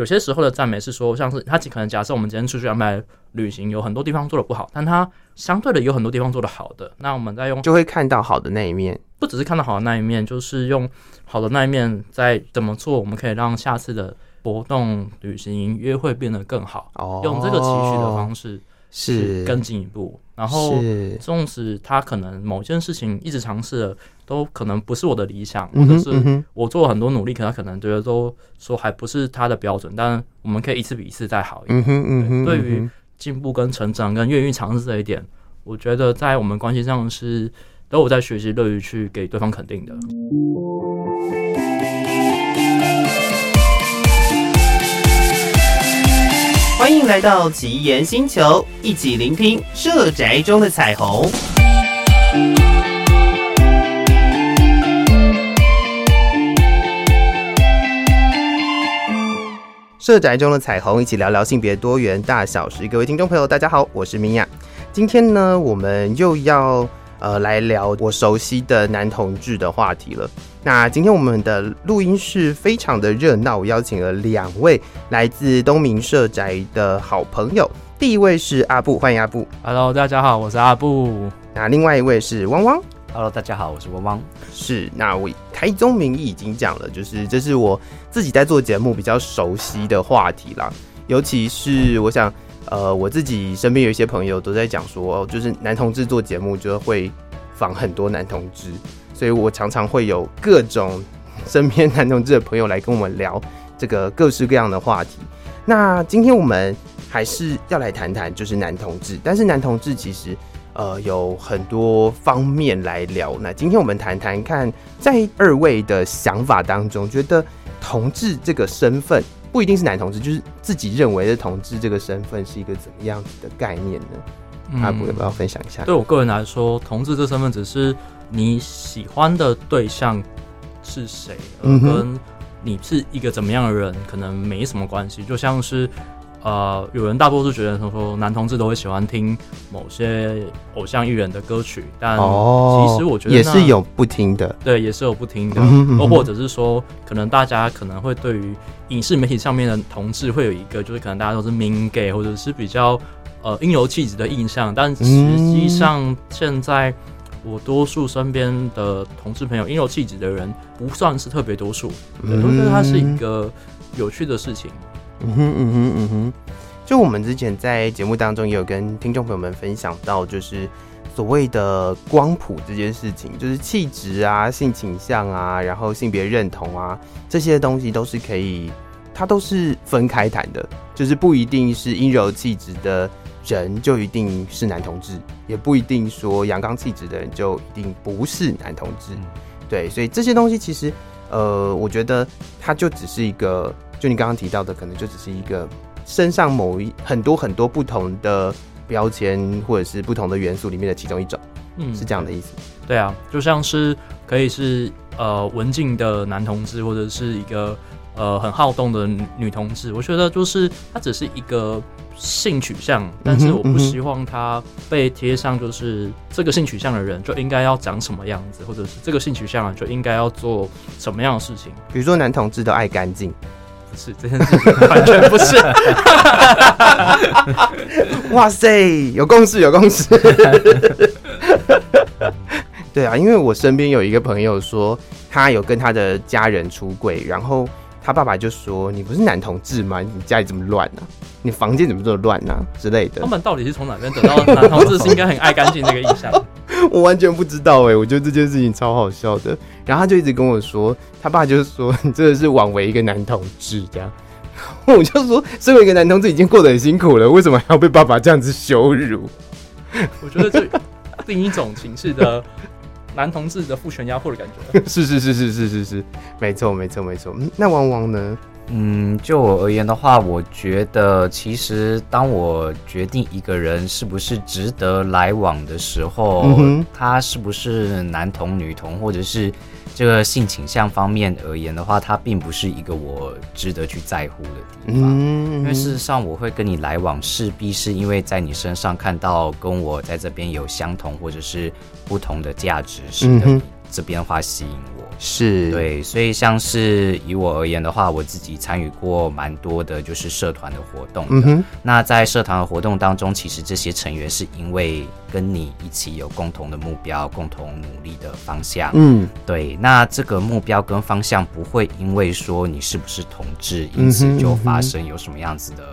有些时候的赞美是说，像是他可能假设我们今天出去安排旅行，有很多地方做的不好，但他相对的有很多地方做的好的，那我们再用就会看到好的那一面，不只是看到好的那一面，就是用好的那一面再怎么做，我们可以让下次的活动、旅行、约会变得更好。哦，用这个期许的方式。是。更进一步，然后纵使他可能某件事情一直尝试了，都可能不是我的理想，或者是我做了很多努力，可他可能觉得都说还不是他的标准，但我们可以一次比一次再好一点。嗯，对于进步跟成长跟愿意尝试这一点，我觉得在我们关系上是都有在学习，乐于去给对方肯定的。欢迎来到奇岩星球，一起聆听社宅中的彩虹。社宅中的彩虹，一起聊聊性别多元大小事。各位听众朋友，大家好，我是米娅。今天呢，我们又要呃来聊我熟悉的男同志的话题了。那今天我们的录音室非常的热闹，我邀请了两位来自东明社宅的好朋友。第一位是阿布，欢迎阿布。Hello，大家好，我是阿布。那另外一位是汪汪。Hello，大家好，我是汪汪。是，那我开宗明义已经讲了，就是这是我自己在做节目比较熟悉的话题啦。尤其是我想，呃，我自己身边有一些朋友都在讲说，就是男同志做节目就会访很多男同志。所以我常常会有各种身边男同志的朋友来跟我们聊这个各式各样的话题。那今天我们还是要来谈谈，就是男同志。但是男同志其实呃有很多方面来聊。那今天我们谈谈看，在二位的想法当中，觉得同志这个身份不一定是男同志，就是自己认为的同志这个身份是一个怎么样子的概念呢？阿布要不要分享一下？对我个人来说，同志这身份只是。你喜欢的对象是谁？而跟你是一个怎么样的人，可能没什么关系。就像是，呃，有人大多数觉得说，男同志都会喜欢听某些偶像艺人的歌曲，但其实我觉得、哦、也是有不听的。对，也是有不听的。又或者是说，可能大家可能会对于影视媒体上面的同志会有一个，就是可能大家都是 mean gay，或者是比较呃应柔气质的印象，但实际上现在。我多数身边的同志朋友，阴柔气质的人不算是特别多数，我都觉得它是一个有趣的事情。嗯哼嗯哼嗯哼，就我们之前在节目当中也有跟听众朋友们分享到，就是所谓的光谱这件事情，就是气质啊、性倾向啊，然后性别认同啊这些东西都是可以，它都是分开谈的，就是不一定是阴柔气质的。人就一定是男同志，也不一定说阳刚气质的人就一定不是男同志。嗯、对，所以这些东西其实，呃，我觉得它就只是一个，就你刚刚提到的，可能就只是一个身上某一很多很多不同的标签或者是不同的元素里面的其中一种，嗯，是这样的意思。对啊，就像是可以是呃文静的男同志，或者是一个呃很好动的女同志。我觉得就是它只是一个。性取向，但是我不希望他被贴上，就是这个性取向的人就应该要长什么样子，或者是这个性取向就应该要做什么样的事情。比如说男同志都爱干净，不是这件事情，完全不是。哇塞，有共识，有共识。对啊，因为我身边有一个朋友说，他有跟他的家人出轨，然后。他爸爸就说：“你不是男同志吗？你家里这么乱呢？你房间怎么这么乱呢？之类的。”他们到底是从哪边得到男同志是应该很爱干净这个印象？我完全不知道哎、欸，我觉得这件事情超好笑的。然后他就一直跟我说，他爸就是说你真的是枉为一个男同志这样。我就说，身为一个男同志已经过得很辛苦了，为什么还要被爸爸这样子羞辱？我觉得这另一种形式的。男同志的父权压迫的感觉，是是是是是是是，没错没错没错。嗯，那往往呢？嗯，就我而言的话，我觉得其实当我决定一个人是不是值得来往的时候，嗯、他是不是男同女同，或者是。这个性倾向方面而言的话，它并不是一个我值得去在乎的地方。嗯，因为事实上，我会跟你来往，势必是因为在你身上看到跟我在这边有相同或者是不同的价值，使得这边的话吸引我。是对，所以像是以我而言的话，我自己参与过蛮多的，就是社团的活动。嗯哼，那在社团的活动当中，其实这些成员是因为跟你一起有共同的目标、共同努力的方向。嗯，对，那这个目标跟方向不会因为说你是不是同志，因此就发生有什么样子的。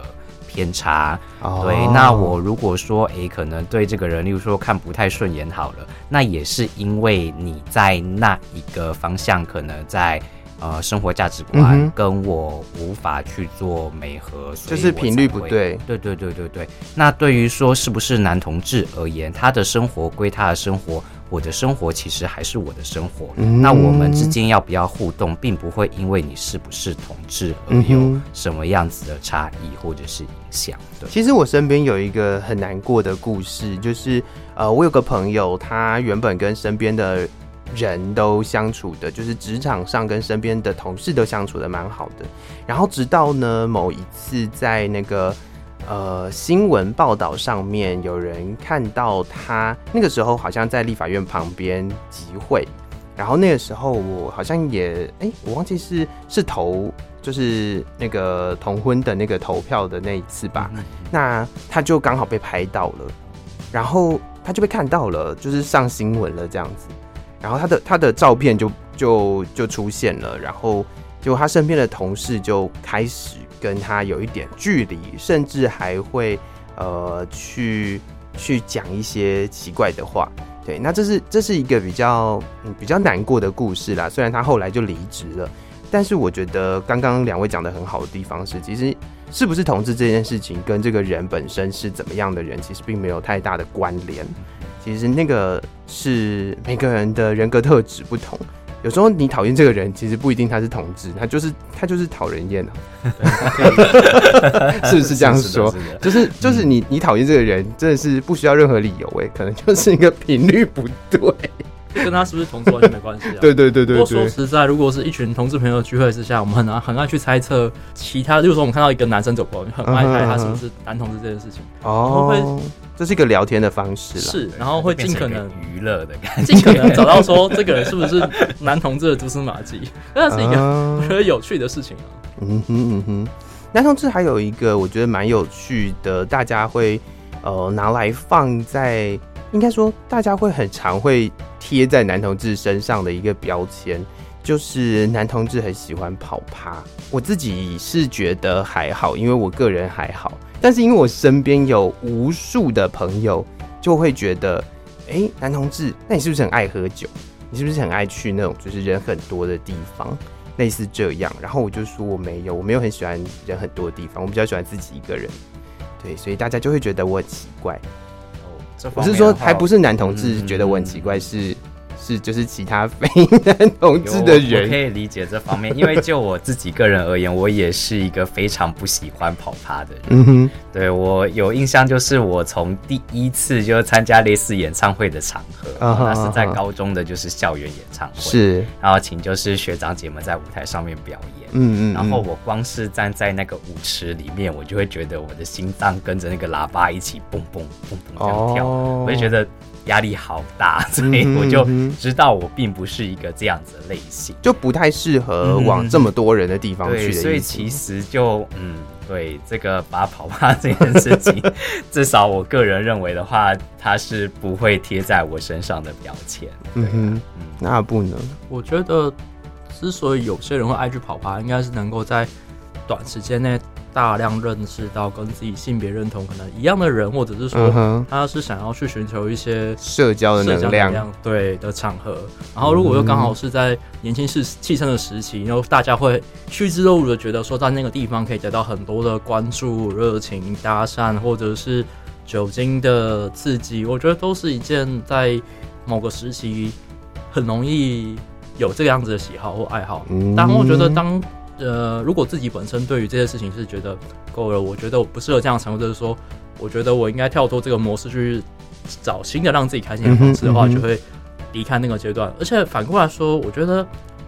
偏差，对，那我如果说，诶、欸，可能对这个人，例如说看不太顺眼，好了，那也是因为你在那一个方向，可能在呃生活价值观跟我无法去做美合，就是频率不对，对对对对对。那对于说是不是男同志而言，他的生活归他的生活。我的生活其实还是我的生活，嗯、那我们之间要不要互动，并不会因为你是不是同志而有什么样子的差异或者是影响。对，其实我身边有一个很难过的故事，就是呃，我有个朋友，他原本跟身边的人都相处的，就是职场上跟身边的同事都相处的蛮好的，然后直到呢某一次在那个。呃，新闻报道上面有人看到他那个时候好像在立法院旁边集会，然后那个时候我好像也哎、欸，我忘记是是投就是那个同婚的那个投票的那一次吧，那他就刚好被拍到了，然后他就被看到了，就是上新闻了这样子，然后他的他的照片就就就出现了，然后就他身边的同事就开始。跟他有一点距离，甚至还会呃去去讲一些奇怪的话，对，那这是这是一个比较嗯比较难过的故事啦。虽然他后来就离职了，但是我觉得刚刚两位讲的很好的地方是，其实是不是同志这件事情跟这个人本身是怎么样的人，其实并没有太大的关联。其实那个是每个人的人格特质不同。有时候你讨厌这个人，其实不一定他是同志，他就是他就是讨人厌啊，是不是这样说？就是就是你你讨厌这个人，真的是不需要任何理由哎，可能就是一个频率不对，跟他是不是同志完全没关系啊。对对对对，对。不过说实在，如果是一群同志朋友聚会之下，我们很难很爱去猜测其他，就是说我们看到一个男生走过，很爱猜他是不是男同志这件事情哦。这是一个聊天的方式，是，然后会尽可能娱乐的感觉，尽可能找到说这个人是不是男同志的蛛丝马迹，那是一个我觉得有趣的事情啊。嗯哼嗯哼，男同志还有一个我觉得蛮有趣的，大家会呃拿来放在，应该说大家会很常会贴在男同志身上的一个标签，就是男同志很喜欢跑趴。我自己是觉得还好，因为我个人还好。但是因为我身边有无数的朋友，就会觉得，哎、欸，男同志，那你是不是很爱喝酒？你是不是很爱去那种就是人很多的地方，类似这样？然后我就说我没有，我没有很喜欢人很多的地方，我比较喜欢自己一个人。对，所以大家就会觉得我很奇怪。哦，我是说，还不是男同志觉得我很奇怪，是。是，就是其他非 男同志的人，我可以理解这方面。因为就我自己个人而言，我也是一个非常不喜欢跑趴的人。嗯哼，对，我有印象，就是我从第一次就参加类似演唱会的场合，那是在高中的就是校园演唱会，是，然后请就是学长姐们在舞台上面表演。嗯嗯，然后我光是站在那个舞池里面，我就会觉得我的心脏跟着那个喇叭一起蹦蹦蹦蹦这样跳，我就觉得。压力好大，所以我就知道我并不是一个这样子的类型，就不太适合往这么多人的地方去的。所以其实就嗯，对这个把跑吧这件事情，至少我个人认为的话，它是不会贴在我身上的标签。嗯哼，嗯，那不能。我觉得之所以有些人会爱去跑吧，应该是能够在短时间内。大量认识到跟自己性别认同可能一样的人，或者是说他是想要去寻求一些社交的能量，对的场合。然后如果又刚好是在年轻时气盛的时期，然后大家会趋之若鹜的觉得说，在那个地方可以得到很多的关注、热情、搭讪，或者是酒精的刺激，我觉得都是一件在某个时期很容易有这个样子的喜好或爱好。但我觉得当呃，如果自己本身对于这些事情是觉得够了，我觉得我不适合这样成，就是说，我觉得我应该跳脱这个模式去找新的让自己开心的方式的话，就会离开那个阶段。而且反过来说，我觉得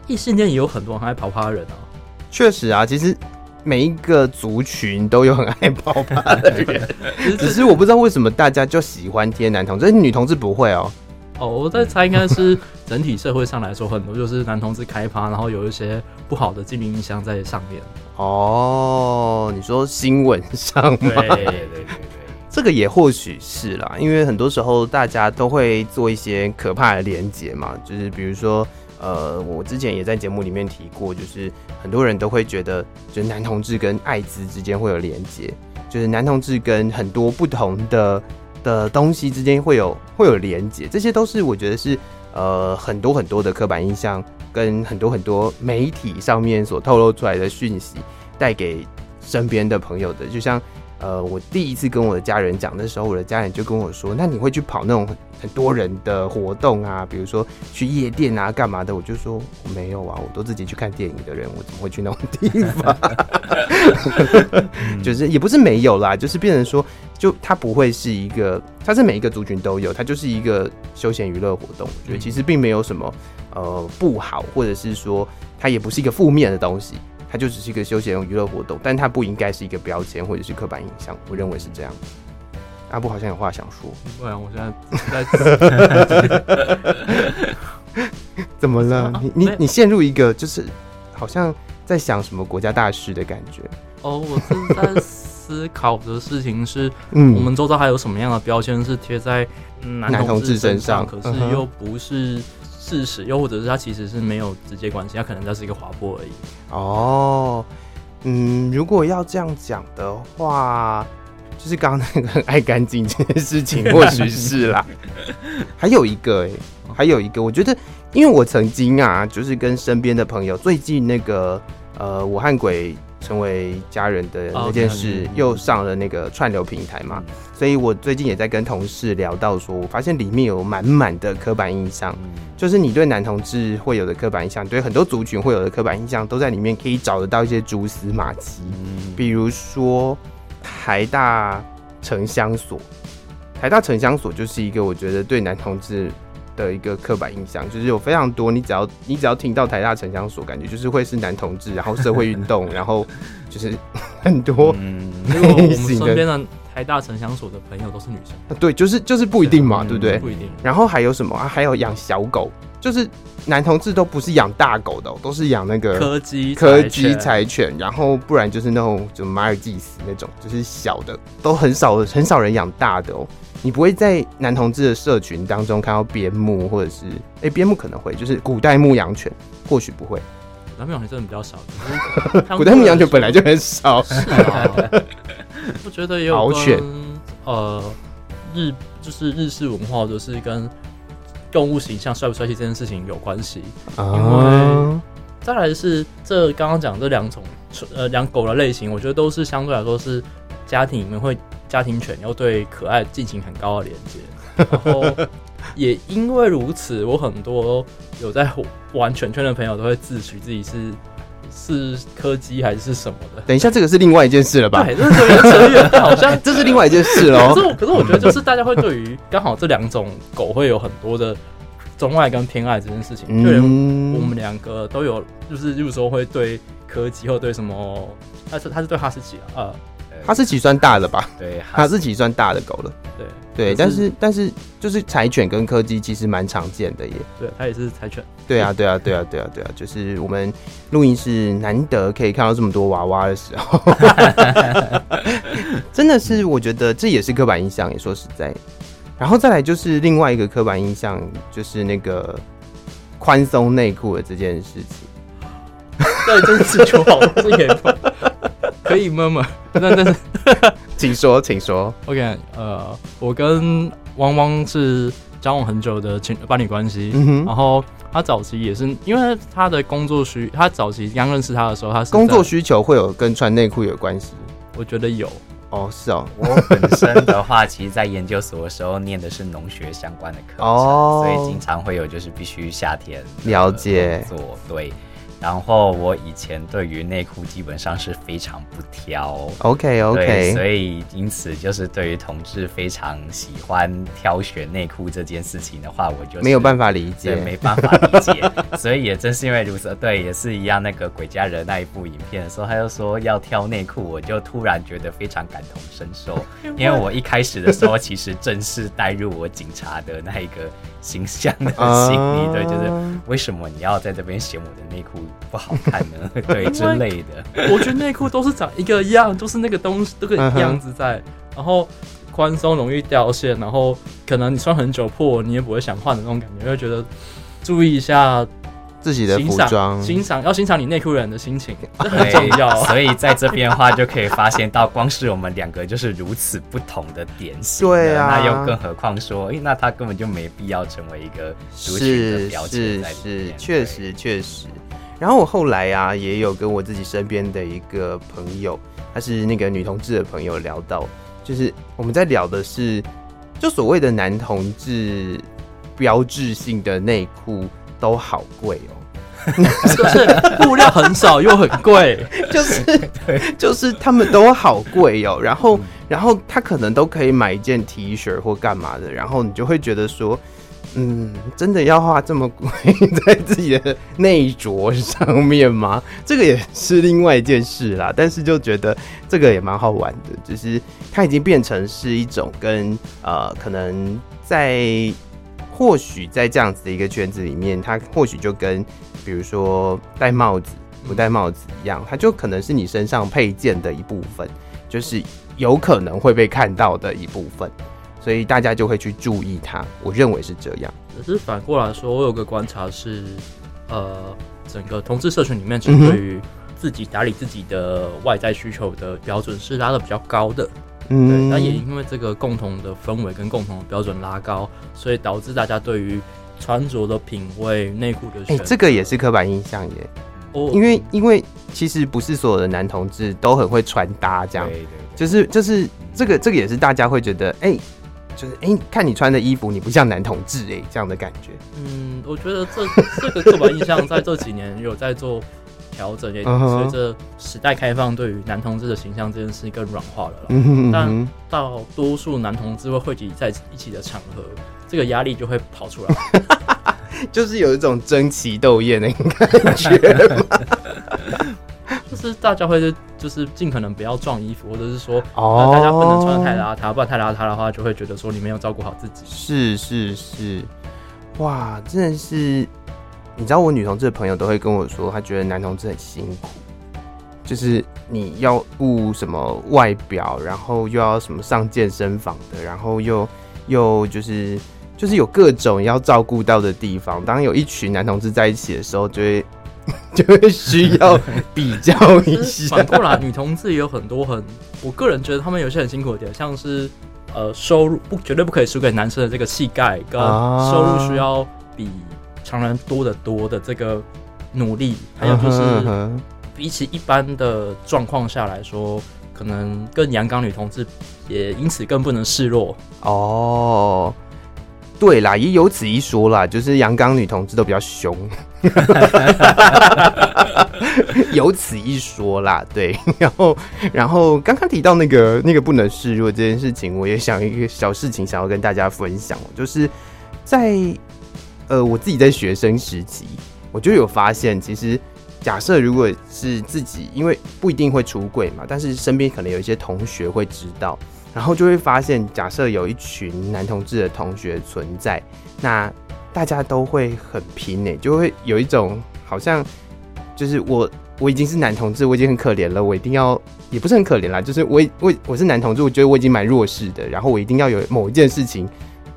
异性恋也有很多很爱跑趴的人啊。确实啊，其实每一个族群都有很爱跑趴的人，只是我不知道为什么大家就喜欢贴男同志，女同志不会哦。哦，我在猜，应该是整体社会上来说，很多就是男同志开趴，然后有一些不好的既定印象在上面。哦，你说新闻上吗？对对对对，这个也或许是啦，因为很多时候大家都会做一些可怕的连结嘛，就是比如说，呃，我之前也在节目里面提过，就是很多人都会觉得，就是男同志跟艾滋之间会有连结，就是男同志跟很多不同的的东西之间会有会有连接，这些都是我觉得是。呃，很多很多的刻板印象，跟很多很多媒体上面所透露出来的讯息，带给身边的朋友的，就像呃，我第一次跟我的家人讲的时候，我的家人就跟我说：“那你会去跑那种很多人的活动啊，比如说去夜店啊，干嘛的？”我就说：“没有啊，我都自己去看电影的人，我怎么会去那种地方？” 就是也不是没有啦，就是变成说。就它不会是一个，它是每一个族群都有，它就是一个休闲娱乐活动。我觉得其实并没有什么呃不好，或者是说它也不是一个负面的东西，它就只是一个休闲娱乐活动，但它不应该是一个标签或者是刻板印象。我认为是这样。阿布好像有话想说，不然我现在在 怎么了？你你你陷入一个就是好像在想什么国家大事的感觉。哦，我是在。思考的事情是，嗯，我们周遭还有什么样的标签是贴在男同志身上，可是又不是事实，又或者是他其实是没有直接关系，他可能只是一个滑坡而已。哦，嗯，如果要这样讲的话，就是刚刚那个很爱干净这件事情，或许是啦。还有一个，哎，还有一个，我觉得，因为我曾经啊，就是跟身边的朋友，最近那个，呃，我和鬼。成为家人的那件事又上了那个串流平台嘛，所以我最近也在跟同事聊到说，我发现里面有满满的刻板印象，就是你对男同志会有的刻板印象，对很多族群会有的刻板印象，都在里面可以找得到一些蛛丝马迹。比如说台大城乡所，台大城乡所就是一个我觉得对男同志。的一个刻板印象，就是有非常多，你只要你只要听到台大城乡所，感觉就是会是男同志，然后社会运动，然后就是很多。嗯，因为我们身边的台大城乡所的朋友都是女生。对，就是就是不一定嘛，对不对？不一定。然后还有什么啊？还有养小狗，就是男同志都不是养大狗的，都是养那个柯基柯基柴犬，然后不然就是那种就马尔济斯那种，就是小的，都很少很少人养大的哦。你不会在男同志的社群当中看到边牧，或者是哎，边牧可能会，就是古代牧羊犬，或许不会。古代牧羊犬真的比较少，古代牧羊犬本来就很少。是啊，我觉得也有跟呃日就是日式文化，就是跟动物形象帅不帅气这件事情有关系。因为再来是这刚刚讲这两种呃养狗的类型，我觉得都是相对来说是家庭里面会。家庭犬又对可爱进行很高的连接，然后也因为如此，我很多有在玩犬圈的朋友都会自诩自己是是柯基还是什么的。等一下，这个是另外一件事了吧？对，这是成员好像 这是另外一件事喽。可是，可是我觉得就是大家会对于刚好这两种狗会有很多的钟爱跟偏爱这件事情。嗯，对，我们两个都有，就是有时候会对柯基或对什么，他是他是对哈士奇啊。呃哈士奇算大的吧？对，哈士奇算大的狗了。对对，但是但是就是柴犬跟柯基其实蛮常见的耶。对，它也是柴犬。对啊对啊对啊对啊对啊，就是我们录音室难得可以看到这么多娃娃的时候，真的是我觉得这也是刻板印象，也说实在。然后再来就是另外一个刻板印象，就是那个宽松内裤的这件事情。对，真是就好这个。可以吗？吗？那但是，请说，请说。OK，呃，我跟汪汪是交往很久的情伴侣关系。嗯哼。然后他早期也是因为他的工作需，他早期刚认识他的时候，他是工作需求会有跟穿内裤有关系。我觉得有。哦，是哦。我本身的话，其实，在研究所的时候念的是农学相关的课程，哦，所以经常会有就是必须夏天了解做对。然后我以前对于内裤基本上是非常不挑，OK OK，所以因此就是对于同志非常喜欢挑选内裤这件事情的话，我就没有办法理解，没办法理解。所以也正是因为如此，对，也是一样。那个鬼家人那一部影片的时候，他就说要挑内裤，我就突然觉得非常感同身受，因为我一开始的时候其实正是带入我警察的那一个形象的心理，对，就是为什么你要在这边嫌我的内裤不好看呢？对之类的。我觉得内裤都是长一个样，就是那个东西，那个样子在，然后宽松容易掉线，然后可能你穿很久破，你也不会想换的那种感觉，会觉得注意一下。自己的服装，欣赏要欣赏你内裤人的心情，这很重要。所以在这边的话，就可以发现到，光是我们两个就是如此不同的点型。对啊，那又更何况说，哎、欸，那他根本就没必要成为一个族群的标签在里确实确实。然后我后来啊，也有跟我自己身边的一个朋友，他是那个女同志的朋友聊到，就是我们在聊的是，就所谓的男同志标志性的内裤。都好贵哦，就是布料很少又很贵，就是对，就是他们都好贵哦。然后，然后他可能都可以买一件 T 恤或干嘛的，然后你就会觉得说，嗯，真的要花这么贵在自己的内着上面吗？这个也是另外一件事啦。但是就觉得这个也蛮好玩的，就是它已经变成是一种跟呃，可能在。或许在这样子的一个圈子里面，它或许就跟比如说戴帽子不戴帽子一样，它就可能是你身上配件的一部分，就是有可能会被看到的一部分，所以大家就会去注意它。我认为是这样。可是反过来说，我有个观察是，呃，整个同志社群里面，其实对于自己打理自己的外在需求的标准是拉的比较高的。嗯，那也因为这个共同的氛围跟共同的标准拉高，所以导致大家对于穿着的品味、内裤的哎，这个也是刻板印象耶。哦，因为因为其实不是所有的男同志都很会穿搭，这样，就是就是这个这个也是大家会觉得，哎，就是哎，看你穿的衣服，你不像男同志哎，这样的感觉。嗯，我觉得这这个刻板印象在这几年有在做。调整也随着时代开放，对于男同志的形象这件事更软化了。但到多数男同志会汇集在一起的场合，这个压力就会跑出来，就是有一种争奇斗艳的感觉。就是大家会就是尽可能不要撞衣服，或者是说，大家不能穿得太邋遢，不然太邋遢的话，就会觉得说你没有照顾好自己。是是是，哇，真的是。你知道我女同志的朋友都会跟我说，她觉得男同志很辛苦，就是你要顾什么外表，然后又要什么上健身房的，然后又又就是就是有各种要照顾到的地方。当有一群男同志在一起的时候，就会 就会需要比较一下。反过来，女同志也有很多很，我个人觉得他们有些很辛苦的点，像是呃收入不绝对不可以输给男生的这个气概，跟收入需要比。常人多得多的这个努力，还有就是比起一般的状况下来说，可能更阳刚女同志也因此更不能示弱哦。对啦，也有此一说啦，就是阳刚女同志都比较凶，有此一说啦。对，然后然后刚刚提到那个那个不能示弱这件事情，我也想一个小事情想要跟大家分享，就是在。呃，我自己在学生时期，我就有发现，其实假设如果是自己，因为不一定会出柜嘛，但是身边可能有一些同学会知道，然后就会发现，假设有一群男同志的同学存在，那大家都会很拼诶，就会有一种好像就是我我已经是男同志，我已经很可怜了，我一定要也不是很可怜啦，就是我我我是男同志，我觉得我已经蛮弱势的，然后我一定要有某一件事情。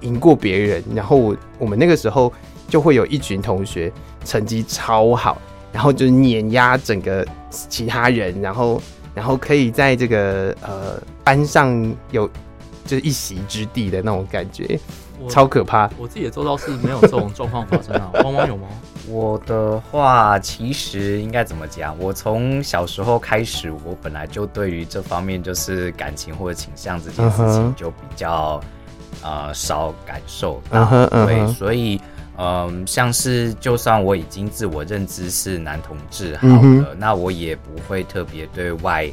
赢过别人，然后我我们那个时候就会有一群同学成绩超好，然后就碾压整个其他人，然后然后可以在这个呃班上有就是一席之地的那种感觉，超可怕。我自己也做到是没有这种状况发生啊，汪汪有吗？我的话其实应该怎么讲？我从小时候开始，我本来就对于这方面就是感情或者倾向这件事情就比较。呃，少感受到，对，所以嗯，像是就算我已经自我认知是男同志，好的，嗯、那我也不会特别对外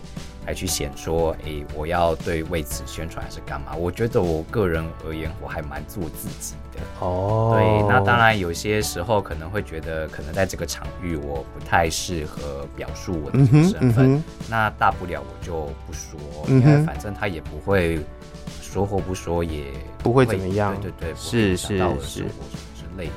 来去显说，哎、欸，我要对为此宣传还是干嘛？我觉得我个人而言，我还蛮做自己的。哦，对，那当然有些时候可能会觉得，可能在这个场域我不太适合表述我的这个身份，那大不了我就不说，嗯、因为反正他也不会说或不说也不会怎么样。对对对，是是是。类的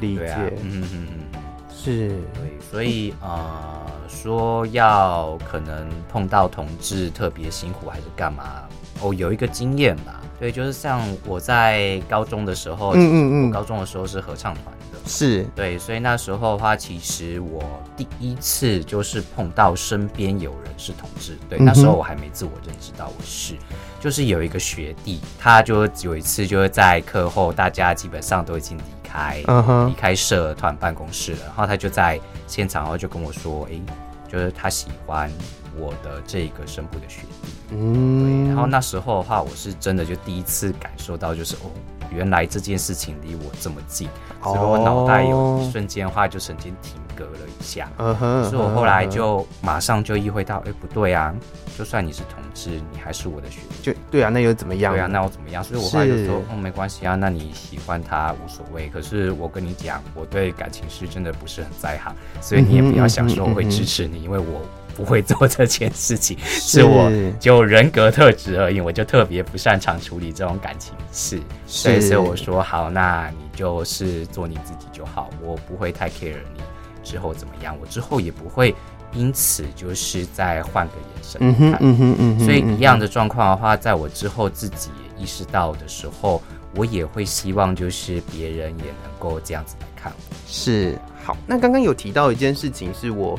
理解，啊、嗯嗯嗯，是对，所以呃，说要可能碰到同志特别辛苦还是干嘛？哦，有一个经验吧，对，就是像我在高中的时候，嗯嗯嗯，高中的时候是合唱团的，是。对，所以那时候的话，其实我第一次就是碰到身边有人是同志，对，那时候我还没自我认知到我是。就是有一个学弟，他就有一次就是在课后，大家基本上都已经离开，离、uh huh. 开社团办公室了，然后他就在现场，然后就跟我说，哎、欸，就是他喜欢我的这个声部的学弟，嗯，然后那时候的话，我是真的就第一次感受到，就是哦，原来这件事情离我这么近，所以我脑袋有一瞬间的话就曾经停格了一下，嗯哼、uh，huh. 所以我后来就马上就意会到，哎、欸，不对啊。就算你是同志，你还是我的学弟。就对啊，那又怎么样？对啊，那又怎么样？所以我后来就说，是哦，没关系啊，那你喜欢他无所谓。可是我跟你讲，我对感情是真的不是很在行，所以你也不要想说我会支持你，因为我不会做这件事情。是，是我就人格特质而已，我就特别不擅长处理这种感情事。是，所以我说好，那你就是做你自己就好，我不会太 care 你之后怎么样，我之后也不会。因此，就是再换个眼神看，嗯哼，嗯哼，嗯哼，所以一样的状况的话，在我之后自己也意识到的时候，我也会希望就是别人也能够这样子来看我。是，好，那刚刚有提到一件事情，是我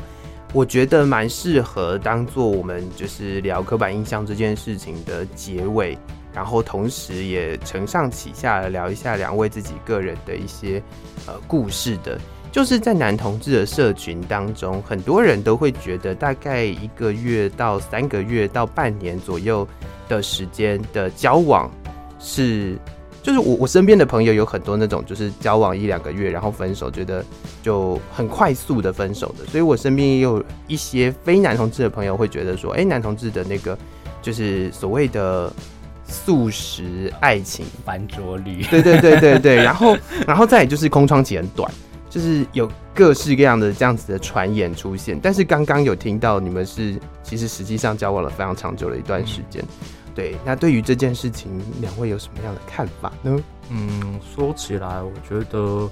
我觉得蛮适合当做我们就是聊刻板印象这件事情的结尾，然后同时也承上启下聊一下两位自己个人的一些呃故事的。就是在男同志的社群当中，很多人都会觉得，大概一个月到三个月到半年左右的时间的交往是，就是我我身边的朋友有很多那种，就是交往一两个月然后分手，觉得就很快速的分手的。所以我身边也有一些非男同志的朋友会觉得说，哎，男同志的那个就是所谓的素食爱情。翻桌率，对对对对对，然后然后再就是空窗期很短。就是有各式各样的这样子的传言出现，但是刚刚有听到你们是其实实际上交往了非常长久的一段时间，对，那对于这件事情，两位有什么样的看法呢？嗯，说起来，我觉得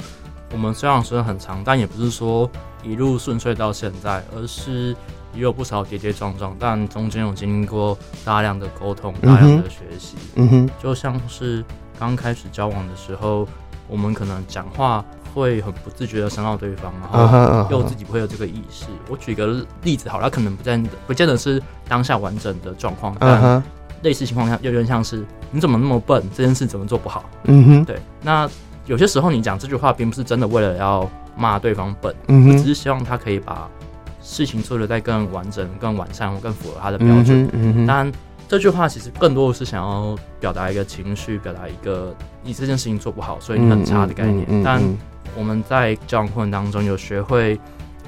我们虽然时间很长，但也不是说一路顺遂到现在，而是也有不少跌跌撞撞，但中间有经历过大量的沟通、大量的学习，嗯哼，就像是刚开始交往的时候，我们可能讲话。会很不自觉的伤到对方，然后又自己不会有这个意识。Uh uh. 我举个例子好了，可能不见不见得是当下完整的状况，但类似情况下有点像是你怎么那么笨，这件事怎么做不好？嗯哼、uh，huh. 对。那有些时候你讲这句话，并不是真的为了要骂对方笨，嗯、uh huh. 只是希望他可以把事情做得再更完整、更完善或更符合他的标准。嗯哼，当然这句话其实更多的是想要表达一个情绪，表达一个你这件事情做不好，所以你很差的概念，uh. 但。我们在交往过程当中有学会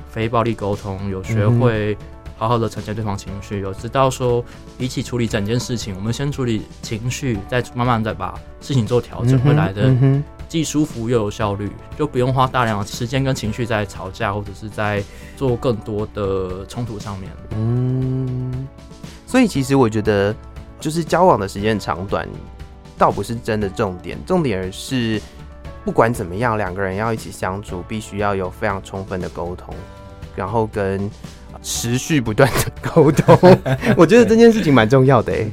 非暴力沟通，有学会好好的承接对方情绪，有知道说比起处理整件事情，我们先处理情绪，再慢慢再把事情做调整，会来的既舒服又有效率，就不用花大量的时间跟情绪在吵架或者是在做更多的冲突上面。嗯，所以其实我觉得，就是交往的时间长短，倒不是真的重点，重点是。不管怎么样，两个人要一起相处，必须要有非常充分的沟通，然后跟持续不断的沟通。我觉得这件事情蛮重要的哎。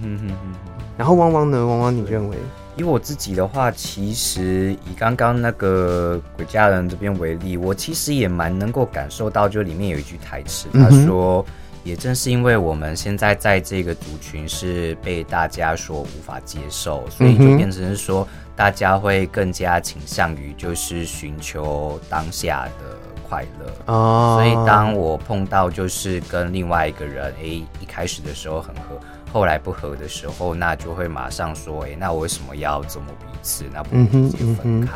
然后汪汪呢？汪汪，你认为？以我自己的话，其实以刚刚那个鬼家人这边为例，我其实也蛮能够感受到，就里面有一句台词，他说。也正是因为我们现在在这个族群是被大家所无法接受，所以就变成是说大家会更加倾向于就是寻求当下的快乐。哦，所以当我碰到就是跟另外一个人，哎，一开始的时候很合，后来不合的时候，那就会马上说，哎，那我为什么要折磨彼此？那不如直接分开。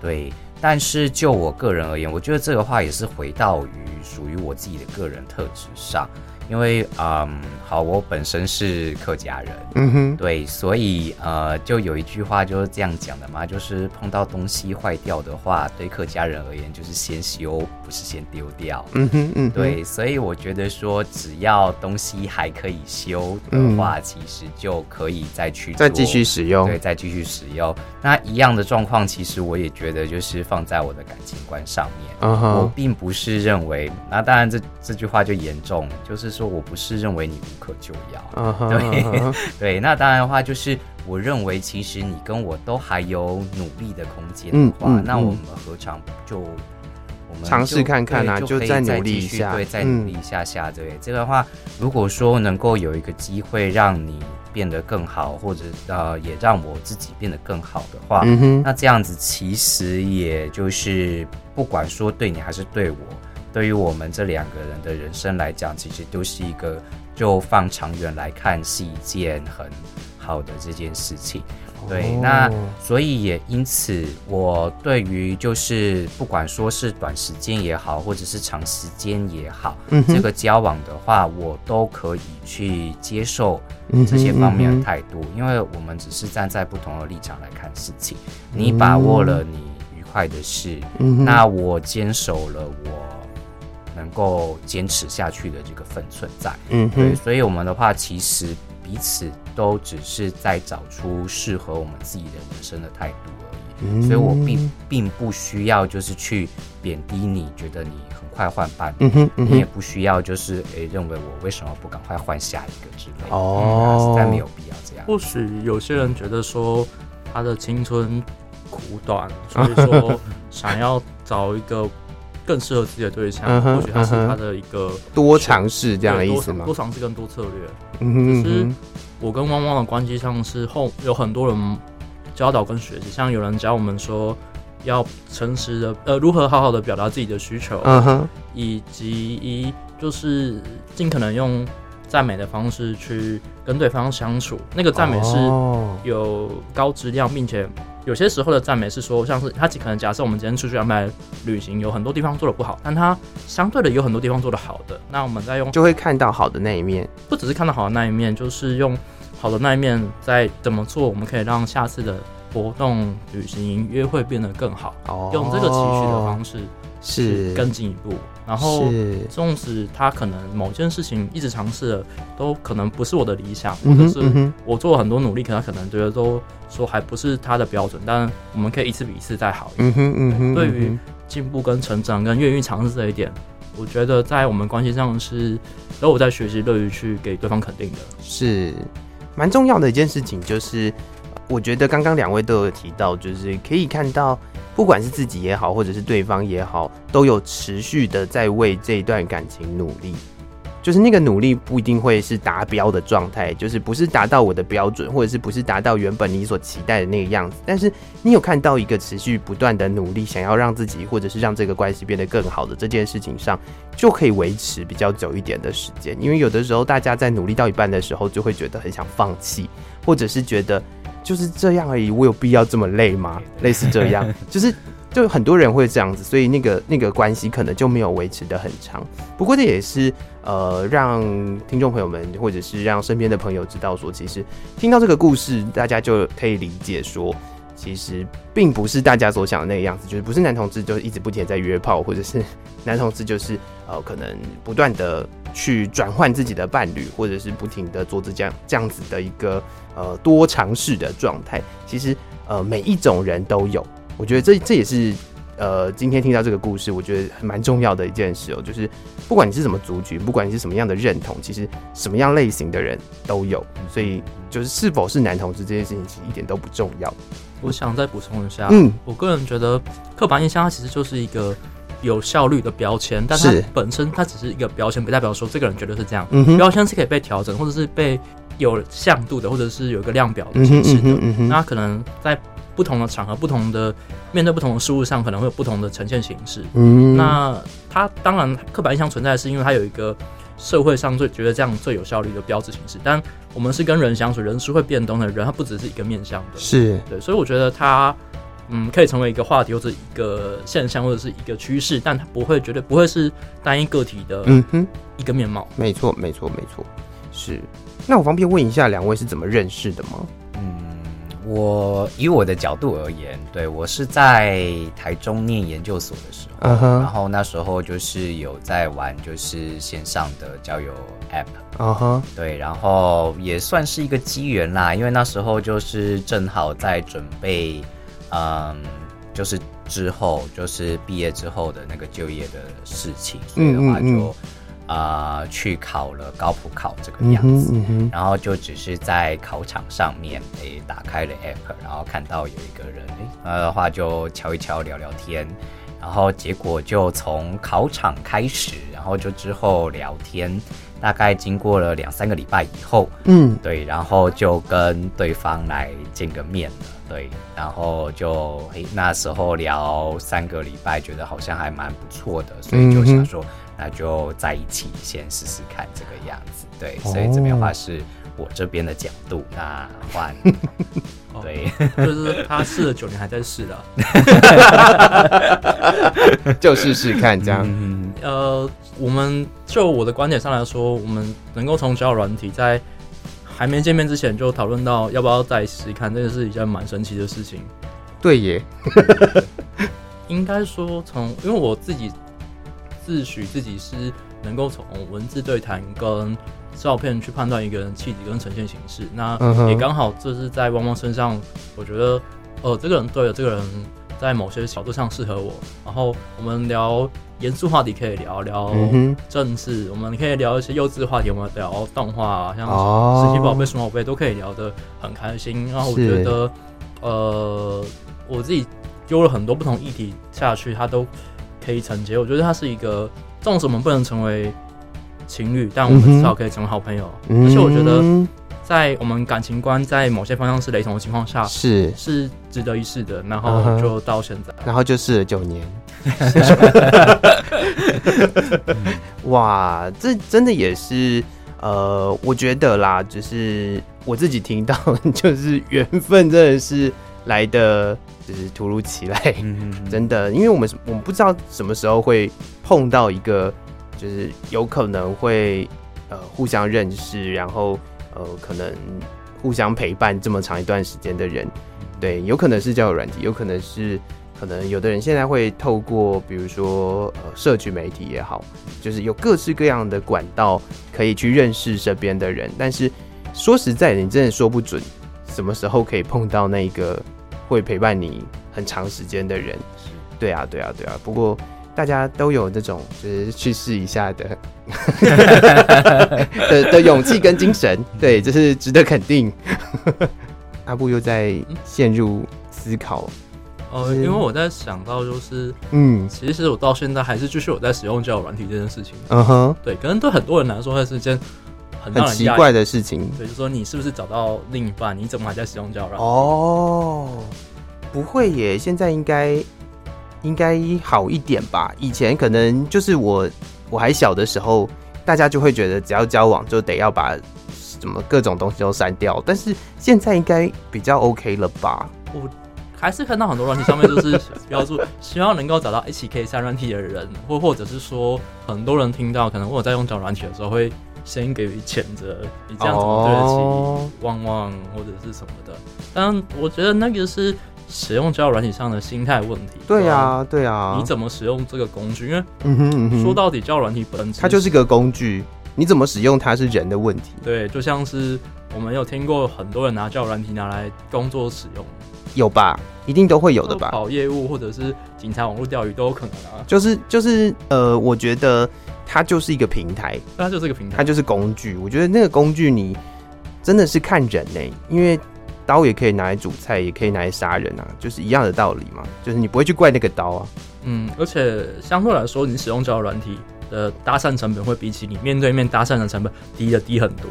对，但是就我个人而言，我觉得这个话也是回到于属于我自己的个人特质上。因为嗯，好，我本身是客家人，嗯哼，对，所以呃，就有一句话就是这样讲的嘛，就是碰到东西坏掉的话，对客家人而言就是先修，不是先丢掉，嗯哼，嗯哼，对，所以我觉得说，只要东西还可以修的话，嗯、其实就可以再去再继续使用，对，再继续使用。那一样的状况，其实我也觉得就是放在我的感情观上面，我并不是认为，那当然这这句话就严重，就是。说我不是认为你无可救药，uh huh, 对、uh huh. 对，那当然的话就是我认为其实你跟我都还有努力的空间的话，嗯嗯、那我们何尝就我们尝试看看啊，就再努力一下，对，再努力一下下，对，嗯、这个的话，如果说能够有一个机会让你变得更好，或者呃也让我自己变得更好的话，嗯、哼那这样子其实也就是不管说对你还是对我。对于我们这两个人的人生来讲，其实都是一个，就放长远来看，是一件很好的这件事情。对，那所以也因此，我对于就是不管说是短时间也好，或者是长时间也好，嗯、这个交往的话，我都可以去接受这些方面的态度，嗯、哼因为我们只是站在不同的立场来看事情。你把握了你愉快的事，嗯、那我坚守了我。能够坚持下去的这个分寸在，嗯哼，对，所以我们的话，其实彼此都只是在找出适合我们自己的人生的态度而已，嗯、所以我并并不需要就是去贬低你，觉得你很快换伴侣，嗯哼，嗯哼，你也不需要就是诶、欸、认为我为什么不赶快换下一个之类的，哦，实在没有必要这样。或许有些人觉得说他的青春苦短，所以说 想要找一个。更适合自己的对象，或许他是他的一个多尝试这样的意思吗？多尝试跟多策略。嗯我跟汪汪的关系上是后有很多人教导跟学习，像有人教我们说要诚实的，呃，如何好好的表达自己的需求，嗯哼，以及一就是尽可能用赞美的方式去跟对方相处。那个赞美是有高质量，并且。有些时候的赞美是说，像是他可能假设我们今天出去安排旅行，有很多地方做的不好，但他相对的有很多地方做的好的，那我们再用就会看到好的那一面，不只是看到好的那一面，就是用好的那一面再怎么做，我们可以让下次的活动、旅行、约会变得更好，哦、用这个期许的方式。是更进一步，然后纵使他可能某件事情一直尝试了，都可能不是我的理想，或者是我做了很多努力，可他可能觉得都说还不是他的标准，但我们可以一次比一次再好一点。嗯哼嗯哼，对于进步跟成长跟愿意尝试这一点，我觉得在我们关系上是都有在学习，乐于去给对方肯定的，是蛮重要的一件事情。就是我觉得刚刚两位都有提到，就是可以看到。不管是自己也好，或者是对方也好，都有持续的在为这一段感情努力。就是那个努力不一定会是达标的状态，就是不是达到我的标准，或者是不是达到原本你所期待的那个样子。但是你有看到一个持续不断的努力，想要让自己或者是让这个关系变得更好的这件事情上，就可以维持比较久一点的时间。因为有的时候大家在努力到一半的时候，就会觉得很想放弃，或者是觉得。就是这样而已，我有必要这么累吗？类似这样，就是就很多人会这样子，所以那个那个关系可能就没有维持的很长。不过这也是呃，让听众朋友们或者是让身边的朋友知道说，其实听到这个故事，大家就可以理解说，其实并不是大家所想的那个样子，就是不是男同志就是一直不停在约炮，或者是 男同志就是呃可能不断的去转换自己的伴侣，或者是不停的做这样这样子的一个。呃，多尝试的状态，其实呃，每一种人都有。我觉得这这也是呃，今天听到这个故事，我觉得蛮重要的一件事哦。就是不管你是什么族群，不管你是什么样的认同，其实什么样类型的人都有。所以就是是否是男同志这件事情，其实一点都不重要。我想再补充一下，嗯，我个人觉得刻板印象它其实就是一个有效率的标签，但它本身它只是一个标签，不代表说这个人绝对是这样。嗯，标签是可以被调整，或者是被。有向度的，或者是有一个量表的形式的，那可能在不同的场合、不同的面对不同的事物上，可能会有不同的呈现形式。嗯，那它当然刻板印象存在，是因为它有一个社会上最觉得这样最有效率的标志形式。但我们是跟人相处，人是会变动的，人他不只是一个面向的，是对，所以我觉得它嗯，可以成为一个话题或者一个现象或者是一个趋势，但它不会绝对不会是单一个体的，嗯哼，一个面貌。没错，没错，没错，是。那我方便问一下，两位是怎么认识的吗？嗯，我以我的角度而言，对，我是在台中念研究所的时候，uh huh. 然后那时候就是有在玩，就是线上的交友 App，嗯哼，对，然后也算是一个机缘啦，因为那时候就是正好在准备。嗯，就是之后就是毕业之后的那个就业的事情，所以的话就啊、嗯嗯呃、去考了高普考这个样子，嗯嗯、然后就只是在考场上面诶、欸、打开了 app，然后看到有一个人诶，那、欸、的话就敲一敲聊聊天，然后结果就从考场开始，然后就之后聊天，大概经过了两三个礼拜以后，嗯，对，然后就跟对方来见个面了。对，然后就嘿，那时候聊三个礼拜，觉得好像还蛮不错的，所以就想说，那就在一起先试试看这个样子。对，所以这边的话是我这边的角度。那换，对，就是他试了九年还在试的，就试试看这样。嗯、呃，我们就我的观点上来说，我们能够从交友软体在。还没见面之前就讨论到要不要再试试看，这个是一件蛮神奇的事情。对耶，应该说从，因为我自己自诩自己是能够从文字对谈跟照片去判断一个人气质跟呈现形式，那也刚好这是在汪汪身上，我觉得，呃，这个人对了，这个人在某些角度上适合我，然后我们聊。严肃话题可以聊聊政治，嗯、我们可以聊一些幼稚话题，我们聊动画，像神奇宝贝、数码宝贝都可以聊得很开心。然后我觉得，呃，我自己丢了很多不同议题下去，他都可以承接。我觉得它是一个，纵使我们不能成为情侣，但我们至少可以成为好朋友。嗯、而且我觉得。在我们感情观在某些方向是雷同的情况下，是是值得一试的。然后就到现在，uh. 然后就试了九年。哇，这真的也是呃，我觉得啦，就是我自己听到，就是缘分真的是来的，就是突如其来，真的，因为我们我们不知道什么时候会碰到一个，就是有可能会呃互相认识，然后。呃，可能互相陪伴这么长一段时间的人，对，有可能是交友软体，有可能是可能有的人现在会透过，比如说呃，社区媒体也好，就是有各式各样的管道可以去认识身边的人。但是说实在的，你真的说不准什么时候可以碰到那个会陪伴你很长时间的人。对啊，对啊，对啊。不过。大家都有这种就是去试一下的 的的勇气跟精神，对，这是值得肯定。阿布又在陷入思考，呃，因为我在想到就是，嗯，其实我到现在还是继续我在使用交友软体这件事情。嗯哼，对，可能对很多人来说，它是一件很很奇怪的事情。对，就是说你是不是找到另一半？你怎么还在使用交友软？哦，不会耶，现在应该。应该好一点吧。以前可能就是我我还小的时候，大家就会觉得只要交往就得要把什么各种东西都删掉。但是现在应该比较 OK 了吧？我还是看到很多软体上面就是 标注希望能够找到一起可以删软体的人，或或者是说很多人听到可能我在用找软体的时候会先给予谴责，你这样怎么对得起旺旺或者是什么的。但我觉得那个是。使用交友软体上的心态问题。对呀，对呀。你怎么使用这个工具？因为，嗯哼，嗯哼，说到底，交友软体本身它就是个工具，你怎么使用它是人的问题。对，就像是我们有听过很多人拿交友软体拿来工作使用，有吧？一定都会有的吧？跑业务或者是警察网络钓鱼都有可能啊。就是就是呃，我觉得它就是一个平台，它就是一个平台，它就是工具。我觉得那个工具你真的是看人呢、欸，因为。刀也可以拿来煮菜，也可以拿来杀人啊，就是一样的道理嘛。就是你不会去怪那个刀啊。嗯，而且相对来说，你使用交友软体的搭讪成本会比起你面对面搭讪的成本低的低很多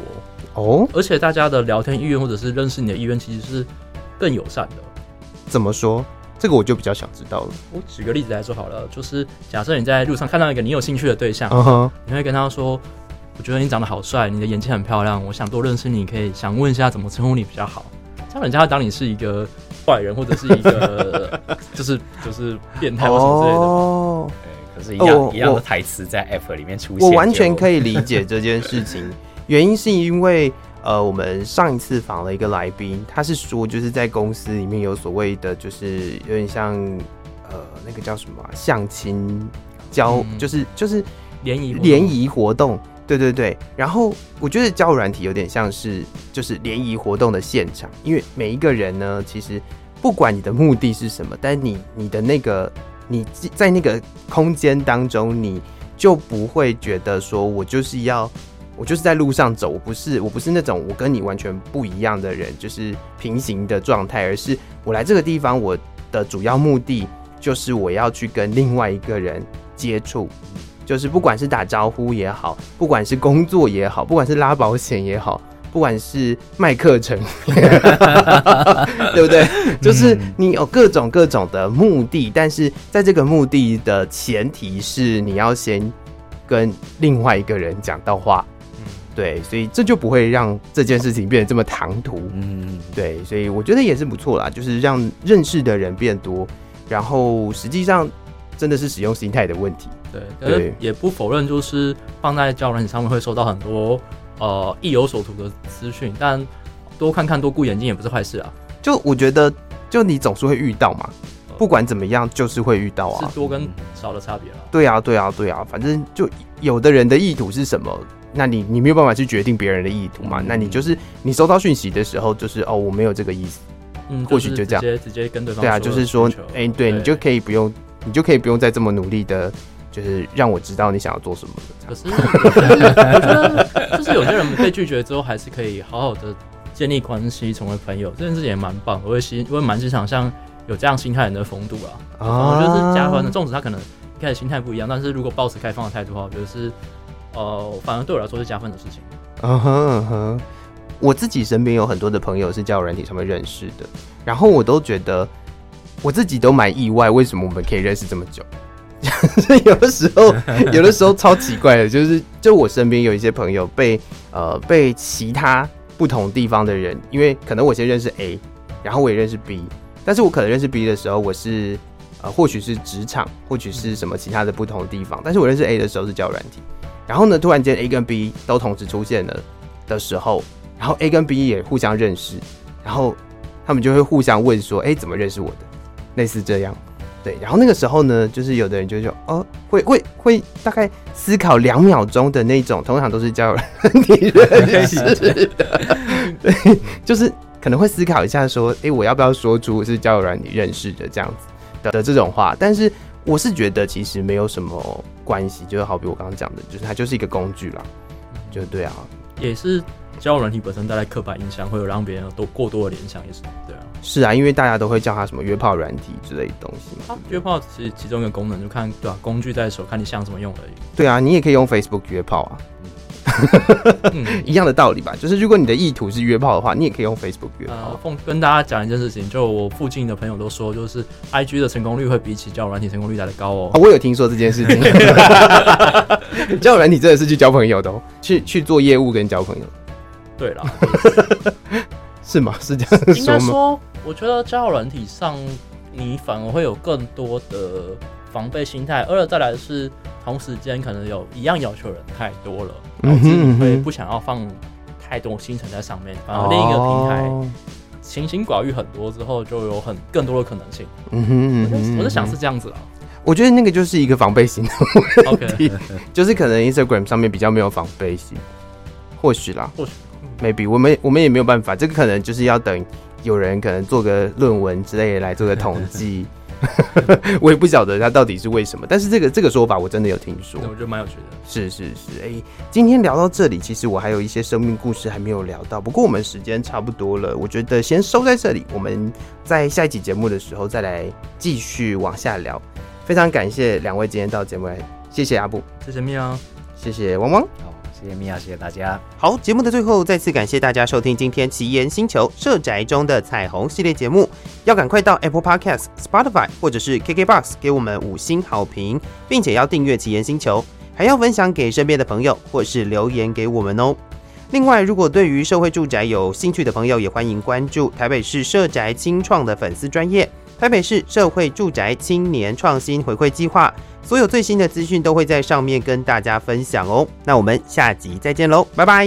哦。而且大家的聊天意愿或者是认识你的意愿其实是更友善的。怎么说？这个我就比较想知道了。我举个例子来说好了，就是假设你在路上看到一个你有兴趣的对象，uh. 你会跟他说：“我觉得你长得好帅，你的眼睛很漂亮，我想多认识你，可以想问一下怎么称呼你比较好。”这样人家会当你是一个坏人或者是一个 就是就是变态或什么之类的。哦，对，可是一样、哦、一样的台词在 App 里面出现，我完全可以理解这件事情。原因是因为呃，我们上一次访了一个来宾，他是说就是在公司里面有所谓的，就是有点像呃那个叫什么相亲交，就是就是联谊联谊活动。对对对，然后我觉得交友软体有点像是就是联谊活动的现场，因为每一个人呢，其实不管你的目的是什么，但你你的那个你在那个空间当中，你就不会觉得说我就是要我就是在路上走，我不是我不是那种我跟你完全不一样的人，就是平行的状态，而是我来这个地方，我的主要目的就是我要去跟另外一个人接触。就是不管是打招呼也好，不管是工作也好，不管是拉保险也好，不管是卖课程，对不对？就是你有各种各种的目的，但是在这个目的的前提是你要先跟另外一个人讲到话，对，所以这就不会让这件事情变得这么唐突，嗯，对，所以我觉得也是不错啦，就是让认识的人变多，然后实际上真的是使用心态的问题。对，可是也不否认，就是放在交友软体上面会收到很多呃意有所图的资讯，但多看看多顾眼睛也不是坏事啊。就我觉得，就你总是会遇到嘛，不管怎么样，就是会遇到啊。是多跟少的差别了。对啊，对啊，对啊，反正就有的人的意图是什么，那你你没有办法去决定别人的意图嘛。那你就是你收到讯息的时候，就是哦，我没有这个意思，嗯，或许就这样，直接直接跟对方对啊，就是说，哎、欸，对你就可以不用，你就可以不用再这么努力的。就是让我知道你想要做什么的。可是我觉得，就是有些人被拒绝之后，还是可以好好的建立关系，成为朋友，这件事情也蛮棒。我会欣，我也蛮欣赏像有这样心态人的风度啊。我觉得是加分的。纵使他可能一开始心态不一样，但是如果抱持开放的态度的话，我觉得是呃，反而对我来说是加分的事情。嗯哼嗯哼，我自己身边有很多的朋友是交友软体上面认识的，然后我都觉得我自己都蛮意外，为什么我们可以认识这么久。有的时候，有的时候超奇怪的，就是就我身边有一些朋友被呃被其他不同地方的人，因为可能我先认识 A，然后我也认识 B，但是我可能认识 B 的时候，我是呃或许是职场，或许是什么其他的不同的地方，但是我认识 A 的时候是交友软体，然后呢，突然间 A 跟 B 都同时出现了的时候，然后 A 跟 B 也互相认识，然后他们就会互相问说，哎、怎么认识我的？类似这样。对，然后那个时候呢，就是有的人就说，哦，会会会大概思考两秒钟的那种，通常都是交友软体认识的，对，就是可能会思考一下，说，哎，我要不要说出是交友软体认识的这样子的的这种话？但是我是觉得其实没有什么关系，就是好比我刚刚讲的，就是它就是一个工具啦，就对啊，也是。交友软体本身带来刻板印象，会有让别人有多过多的联想，也是对啊。是啊，因为大家都会叫它什么约炮软体之类的东西嘛。约炮只是其中一个功能，就看对吧、啊？工具在手，看你想怎么用而已。对啊，你也可以用 Facebook 约炮啊。嗯、一样的道理吧，就是如果你的意图是约炮的话，你也可以用 Facebook 约炮。奉、呃、跟大家讲一件事情，就我附近的朋友都说，就是 IG 的成功率会比起交友软体成功率来的高哦。哦我有听说这件事情，交友软体真的是去交朋友的哦，去去做业务跟交朋友。对了，是吗？是这样说吗？应该说，我觉得交友软体上，你反而会有更多的防备心态。二再来是，同时间可能有一样要求的人太多了，导致你会不想要放太多心程在上面。反而另一个平台清心寡欲很多之后，就有很更多的可能性。嗯哼，我是我是想是这样子啊。我觉得那个就是一个防备心的问题，就是可能 Instagram 上面比较没有防备心，或许啦，或许。maybe 我们我们也没有办法，这个可能就是要等有人可能做个论文之类的来做个统计，我也不晓得他到底是为什么。但是这个这个说法我真的有听说，我觉得蛮有趣的。是是是，哎、欸，今天聊到这里，其实我还有一些生命故事还没有聊到，不过我们时间差不多了，我觉得先收在这里，我们在下一期节目的时候再来继续往下聊。非常感谢两位今天到节目来，谢谢阿布，谢谢米娅，谢谢汪汪。谢谢米娅，谢谢大家。好，节目的最后，再次感谢大家收听今天奇岩星球社宅中的彩虹系列节目。要赶快到 Apple Podcast、Spotify 或者是 KKBox 给我们五星好评，并且要订阅奇岩星球，还要分享给身边的朋友，或是留言给我们哦。另外，如果对于社会住宅有兴趣的朋友，也欢迎关注台北市社宅青创的粉丝专业，台北市社会住宅青年创新回馈计划，所有最新的资讯都会在上面跟大家分享哦。那我们下集再见喽，拜拜。